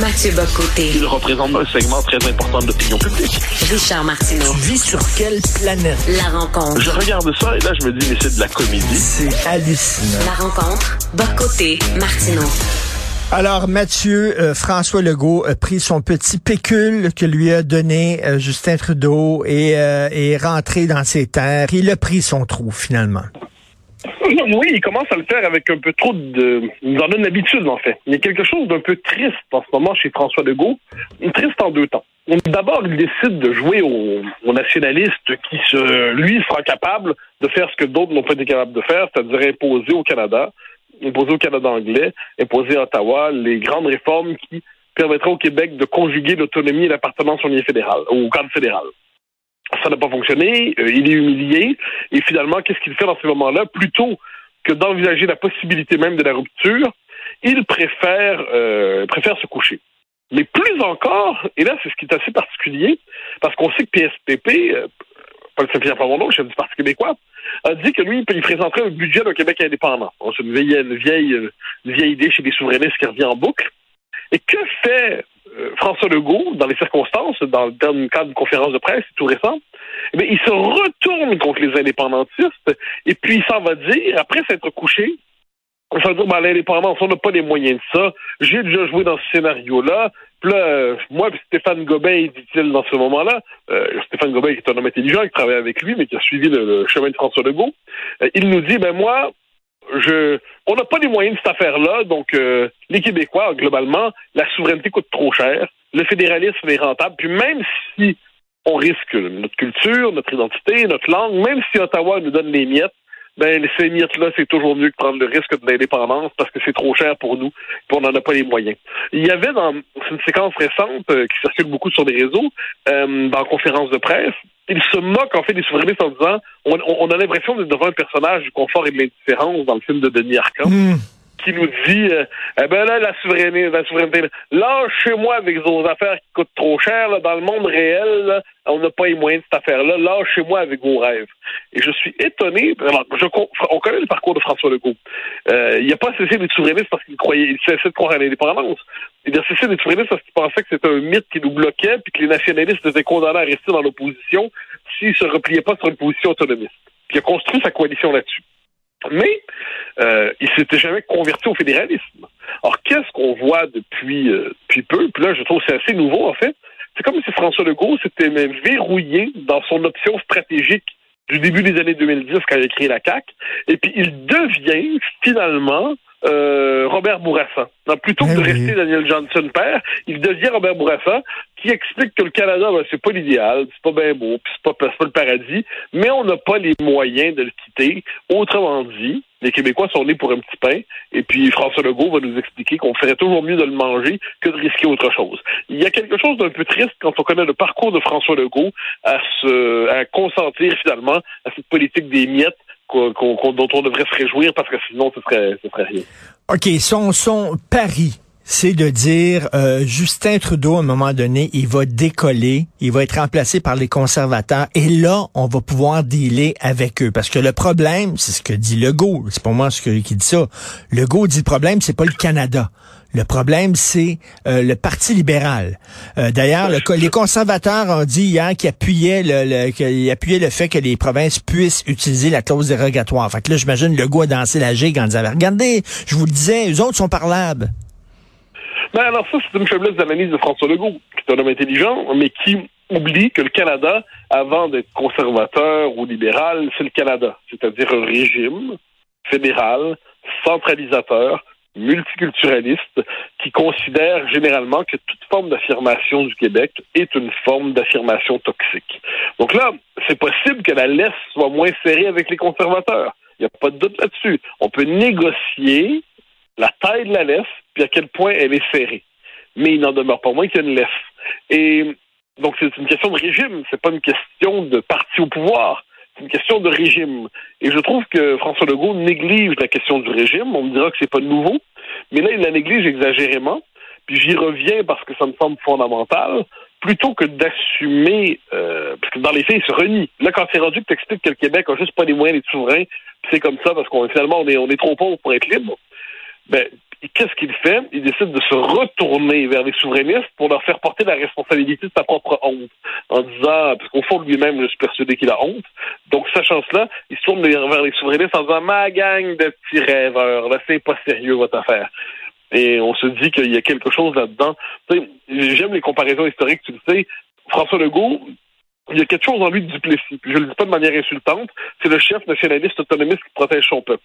Mathieu Bocoté. Il représente un segment très important de l'opinion publique. Richard Martineau. Tu vis sur quelle planète? La rencontre. Je regarde ça et là, je me dis, mais c'est de la comédie. C'est hallucinant. La rencontre. Bocoté. Martineau. Alors, Mathieu, euh, François Legault a pris son petit pécule que lui a donné euh, Justin Trudeau et euh, est rentré dans ses terres. Il a pris son trou, finalement. Oui, il commence à le faire avec un peu trop de... Il nous en donne l'habitude, en fait. Il y a quelque chose d'un peu triste en ce moment chez François Legault. Triste en deux temps. D'abord, il décide de jouer au, au nationaliste qui, se, lui, sera capable de faire ce que d'autres n'ont pas été capables de faire, c'est-à-dire imposer au Canada, imposer au Canada anglais, imposer à Ottawa les grandes réformes qui permettraient au Québec de conjuguer l'autonomie et l'appartenance au fédéral, au cadre fédéral ça n'a pas fonctionné, euh, il est humilié, et finalement, qu'est-ce qu'il fait dans ces moments-là? Plutôt que d'envisager la possibilité même de la rupture, il préfère, euh, préfère se coucher. Mais plus encore, et là, c'est ce qui est assez particulier, parce qu'on sait que PSPP, euh, Paul Saint-Pierre Plamondon, chef du Parti québécois, a dit que lui, il présenterait un budget d'un Québec indépendant. C'est une vieille, vieille, une vieille idée chez les souverainistes qui revient en boucle. Et que fait euh, François Legault, dans les circonstances, dans le cadre d'une conférence de presse tout récent, eh bien, il se retourne contre les indépendantistes et puis il s'en va dire, après s'être couché, il va dire, ben, l'indépendance, on n'a pas les moyens de ça. J'ai déjà joué dans ce scénario-là. Puis là, euh, moi, Stéphane Gobet, dit-il dans ce moment-là, euh, Stéphane Gobet qui est un homme intelligent, qui travaille avec lui, mais qui a suivi le, chemin de François Legault, il nous dit, ben moi, je, on n'a pas les moyens de cette affaire-là, donc euh, les Québécois, globalement, la souveraineté coûte trop cher, le fédéralisme est rentable, puis même si on risque notre culture, notre identité, notre langue, même si Ottawa nous donne les miettes, ben ces miettes-là, c'est toujours mieux que prendre le risque de l'indépendance parce que c'est trop cher pour nous, puis on n'en a pas les moyens. Il y avait dans une séquence récente euh, qui circule beaucoup sur les réseaux, euh, dans conférence de presse, il se moque en fait des souverainistes en disant on, a l'impression d'être devant un personnage du confort et de l'indifférence dans le film de Denis Arcand. Hmm. Qui nous dit euh, eh ben là la souveraineté la souveraineté chez moi avec vos affaires qui coûtent trop cher là, dans le monde réel on n'a pas les moyens de cette affaire là chez moi avec vos rêves. Et je suis étonné on connaît le parcours de François Legault. Euh, il n'a pas cessé d'être souverainiste parce qu'il croyait il cessait de croire à l'indépendance. Il a cessé d'être souverainiste parce qu'il pensait que c'était un mythe qui nous bloquait puis que les nationalistes étaient condamnés à rester dans l'opposition s'il se repliait pas sur une position autonomiste. Puis il a construit sa coalition là-dessus. Mais euh, il s'était jamais converti au fédéralisme. Alors qu'est-ce qu'on voit depuis, euh, depuis peu? Puis là, je trouve que c'est assez nouveau en fait. C'est comme si François Legault s'était même verrouillé dans son option stratégique du début des années 2010 quand il a créé la CAC. Et puis il devient finalement euh, Robert Bourassa. plutôt que de eh rester Daniel Johnson père, il devient Robert Bourassa, qui explique que le Canada, ben, c'est pas l'idéal, c'est pas bien beau, puis c'est pas, pas le paradis, mais on n'a pas les moyens de le quitter. Autrement dit, les Québécois sont nés pour un petit pain, et puis François Legault va nous expliquer qu'on ferait toujours mieux de le manger que de risquer autre chose. Il y a quelque chose d'un peu triste quand on connaît le parcours de François Legault à se à consentir finalement à cette politique des miettes dont on devrait se réjouir parce que sinon ce serait, ce serait rien. OK, son, son pari, c'est de dire euh, Justin Trudeau, à un moment donné, il va décoller, il va être remplacé par les conservateurs, et là, on va pouvoir dealer avec eux. Parce que le problème, c'est ce que dit Legault, c'est pour moi ce que, qui dit ça. Legault dit le problème, c'est pas le Canada. Le problème, c'est euh, le Parti libéral. Euh, D'ailleurs, le, les conservateurs ont dit hier qu'ils appuyaient le, qu'ils appuyaient le fait que les provinces puissent utiliser la clause dérogatoire. Fait que là, j'imagine, Legault a dansé la gigue en disant, regardez, je vous le disais, eux autres sont parlables. Ben alors ça, c'est une faiblesse d'analyse de François Legault, qui est un homme intelligent, mais qui oublie que le Canada, avant d'être conservateur ou libéral, c'est le Canada, c'est-à-dire un régime fédéral, centralisateur, multiculturaliste, qui considère généralement que toute forme d'affirmation du Québec est une forme d'affirmation toxique. Donc là, c'est possible que la laisse soit moins serrée avec les conservateurs. Il n'y a pas de doute là-dessus. On peut négocier la taille de la laisse, puis à quel point elle est serrée. Mais il n'en demeure pas moins qu'il y a une laisse. Et donc c'est une question de régime, c'est pas une question de parti au pouvoir. C'est une question de régime. Et je trouve que François Legault néglige la question du régime. On me dira que c'est pas nouveau, mais là il la néglige exagérément. Puis j'y reviens parce que ça me semble fondamental plutôt que d'assumer, euh, parce que dans les faits, il se renie. Là, quand c'est rendu que tu expliques que le Québec a juste pas les moyens d'être souverain, c'est comme ça parce qu'on finalement on est, on est trop pauvre pour être libre, ben, qu'est-ce qu'il fait? Il décide de se retourner vers les souverainistes pour leur faire porter la responsabilité de sa propre honte. En disant, parce qu'au fond, lui-même, je suis persuadé qu'il a honte. Donc, sachant cela, il se tourne vers les souverainistes en disant, ma gang de petits rêveurs, là, c'est pas sérieux votre affaire. Et on se dit qu'il y a quelque chose là-dedans. J'aime les comparaisons historiques, tu le sais. François Legault, il y a quelque chose en lui de Duplessis. Puis je le dis pas de manière insultante. C'est le chef nationaliste autonomiste qui protège son peuple.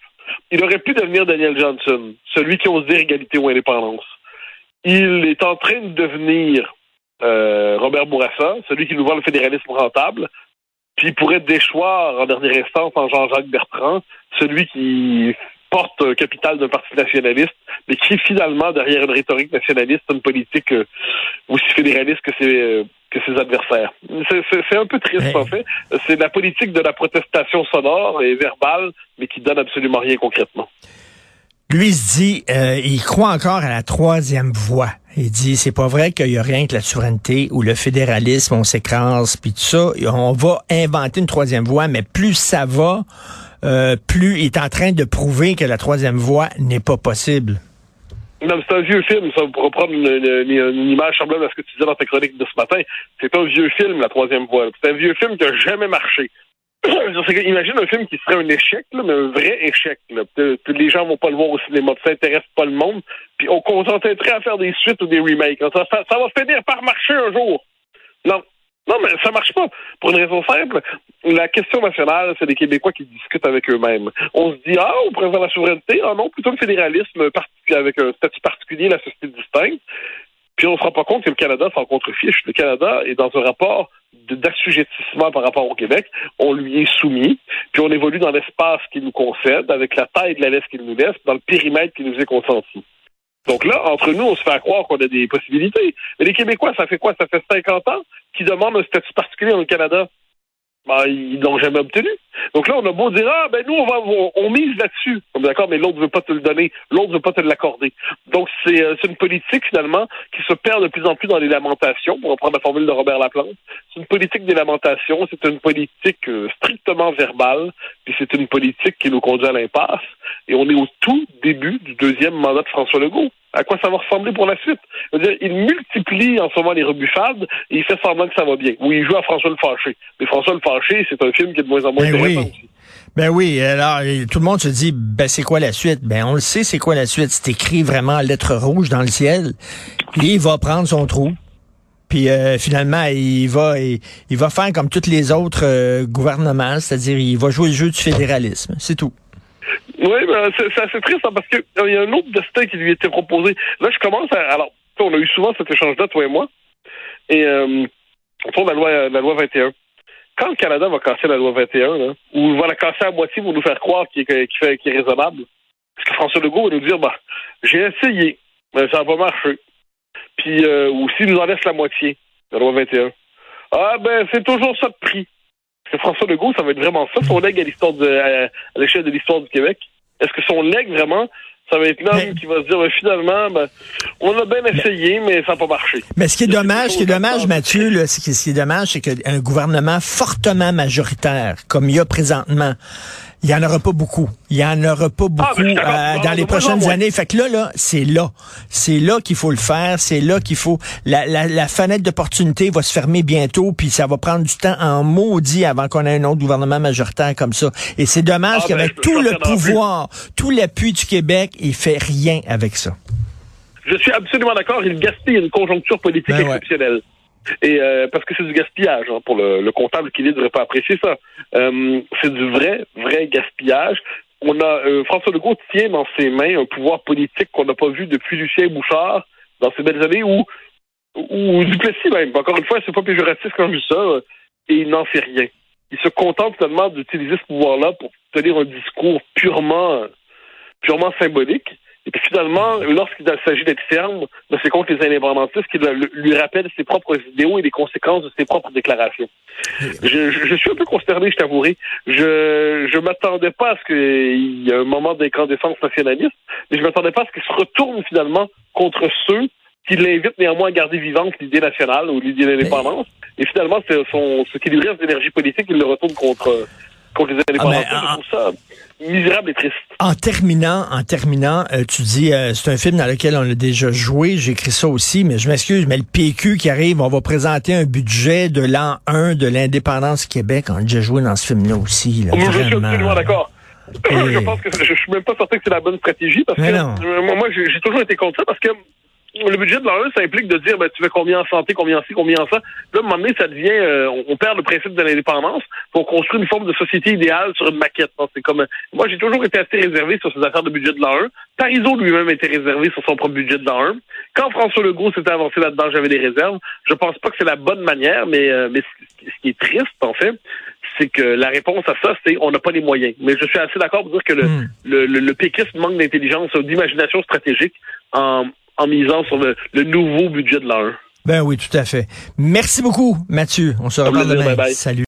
Il aurait pu devenir Daniel Johnson, celui qui ose dire égalité ou indépendance. Il est en train de devenir euh, Robert Bourassa, celui qui nous voit le fédéralisme rentable. Puis il pourrait déchoir en dernière instance en Jean-Jacques Bertrand, celui qui porte un capital d'un parti nationaliste, mais qui finalement, derrière une rhétorique nationaliste, une politique euh, aussi fédéraliste que ses, euh, que ses adversaires. C'est un peu triste, en fait. C'est la politique de la protestation sonore et verbale, mais qui donne absolument rien concrètement. Lui se dit, euh, il croit encore à la troisième voie. Il dit, c'est pas vrai qu'il y a rien que la souveraineté ou le fédéralisme, on s'écrase, puis tout ça. On va inventer une troisième voie, mais plus ça va, euh, plus il est en train de prouver que la troisième voie n'est pas possible. Non, c'est un vieux film, ça, pour reprendre une, une, image semblable à ce que tu disais dans ta chronique de ce matin. C'est un vieux film, La Troisième Voie. C'est un vieux film qui n'a jamais marché. Imagine un film qui serait un échec, là, mais un vrai échec. Là. Les gens vont pas le voir au cinéma, ça intéresse pas le monde. Puis on contenterait à faire des suites ou des remakes. Ça, ça va finir par marcher un jour. Non, non, mais ça marche pas. Pour une raison simple, la question nationale, c'est les Québécois qui discutent avec eux-mêmes. On se dit, ah, on préfère la souveraineté. Ah non, plutôt le fédéralisme avec un statut particulier, la société distincte. Puis on ne se rend pas compte que le Canada s'en contrefiche. Le Canada est dans un rapport d'assujettissement par rapport au Québec. On lui est soumis, puis on évolue dans l'espace qu'il nous concède, avec la taille de la laisse qu'il nous laisse, dans le périmètre qui nous est consenti. Donc là, entre nous, on se fait croire qu'on a des possibilités. Mais les Québécois, ça fait quoi? Ça fait 50 ans qu'ils demandent un statut particulier dans le Canada. Ben, ils l'ont jamais obtenu. Donc là, on a beau dire, ah, ben nous, on va, on, mise là-dessus. D'accord, mais l'autre veut pas te le donner. L'autre veut pas te l'accorder. Donc, c'est, euh, une politique, finalement, qui se perd de plus en plus dans les lamentations, pour reprendre la formule de Robert Laplante. C'est une politique des lamentations, c'est une politique euh, strictement verbale, puis c'est une politique qui nous conduit à l'impasse. Et on est au tout début du deuxième mandat de François Legault à quoi ça va ressembler pour la suite? il multiplie en ce moment les rebuffades et il fait semblant que ça va bien. Oui, il joue à François le Fâché. Mais François le Fâché, c'est un film qui est de moins en moins ben intéressant oui. Ben oui, alors tout le monde se dit, ben c'est quoi la suite? Ben on le sait, c'est quoi la suite? C'est écrit vraiment en lettres rouges dans le ciel. Puis il va prendre son trou. Puis euh, finalement, il va il, va faire comme tous les autres euh, gouvernements, c'est-à-dire il va jouer le jeu du fédéralisme. C'est tout. Oui, ben, c'est assez triste hein, parce qu'il euh, y a un autre destin qui lui était proposé. Là, je commence à. Alors, on a eu souvent cet échange-là, toi et moi. Et euh, autour de la loi, la loi 21. Quand le Canada va casser la loi 21, là, ou va la casser à moitié pour nous faire croire qu'il est, fait, est raisonnable, parce que François Legault va nous dire bah, j'ai essayé, mais ça n'a pas marché. Puis, euh, ou s'il nous en laisse la moitié, la loi 21. Ah, ben, c'est toujours ça de prix. Est-ce que François Legault, ça va être vraiment ça, son leg à l'histoire de, à, l'échelle de l'histoire du Québec? Est-ce que son leg, vraiment, Ça va être l'homme Mais- qui va se dire, ben, finalement, ben, on a bien essayé, mais ça n'a pas marché. Mais ce qui est dommage, ce qui est dommage. Mathieu, là, ce qui est dommage, c'est qu'un gouvernement fortement majoritaire, comme il y a présentement, il y en aura pas beaucoup. Il y en aura pas beaucoup ben, d'accord. euh, dans les prochaines années. Fait que là, là, c'est là. C'est là qu'il faut le faire. C'est là qu'il faut. La, la, la fenêtre d'opportunité va se fermer bientôt, puis ça va prendre du temps en maudit avant qu'on ait un autre gouvernement majoritaire comme ça. Et c'est dommage Ah, ben, qu'avec tout le pouvoir, tout l'appui du Québec, il fait rien avec ça. Je suis absolument d'accord. Il gaspille une conjoncture politique Ben ouais. exceptionnelle. Et euh, parce que c'est du gaspillage hein, pour le, le comptable qui ne devrait pas apprécier ça. Euh, c'est du vrai, vrai gaspillage. On a euh, François Legault tient dans ses mains un pouvoir politique qu'on n'a pas vu depuis Lucien Bouchard dans ces belles années où ou Duplessis même. Encore une fois, c'est pas péjoratif quand je dis ça. Et il n'en fait rien. Il se contente finalement d'utiliser ce pouvoir-là pour tenir un discours purement, purement symbolique. Et puis finalement, lorsqu'il s'agit d'être ferme, ben, c'est contre les indépendantistes qui lui rappellent ses propres idéaux et les conséquences de ses propres déclarations. Je, je- je suis un peu consterné, je t'avouerai. Je je m'attendais pas à ce qu'il y ait un moment d'incandescence nationaliste, mais je m'attendais pas à ce qu'il se retourne finalement contre ceux qui l'invitent néanmoins à garder vivante l'idée nationale ou l'idée d'indépendance. Et finalement, c'est son, ce qui lui reste d'énergie politique, il le retourne contre, contre les. Ah, ben, ça misérable et triste. En terminant, en terminant, euh, tu dis euh, c'est un film dans lequel on a déjà joué, j'ai écrit ça aussi, mais je m'excuse, mais le PQ qui arrive, on va présenter un budget de l'an 1 de l'indépendance Québec. On a déjà joué dans ce film-là aussi. Là, je suis absolument d'accord. Et- Je pense que je, je suis même pas certain que c'est la bonne stratégie parce Mais que non. euh, moi, j'ai toujours été contre ça parce que le budget de l'an 1, ça implique de dire ben, tu fais combien en santé, combien en ci, combien en ça. Là, à un moment donné, ça devient euh, on, on perd le principe de l'indépendance pour construire une forme de société idéale sur une maquette. C'est comme euh, moi j'ai toujours été assez réservé sur ces affaires de budget de l'an 1. Parizeau lui-même était réservé sur son propre budget de l'an 1. Quand François Legault s'était avancé là-dedans, j'avais des réserves. Je pense pas que c'est la bonne manière, mais, euh, mais ce qui est triste, en fait, c'est que la réponse à ça, c'est on n'a pas les moyens. Mais je suis assez d'accord pour dire que le, Hmm. le, le, le péquisme manque d'intelligence ou d'imagination stratégique en, en misant sur le, le nouveau budget de 1. Ben oui, tout à fait. Merci beaucoup, Mathieu. On se reparle demain. bye bye. Salut.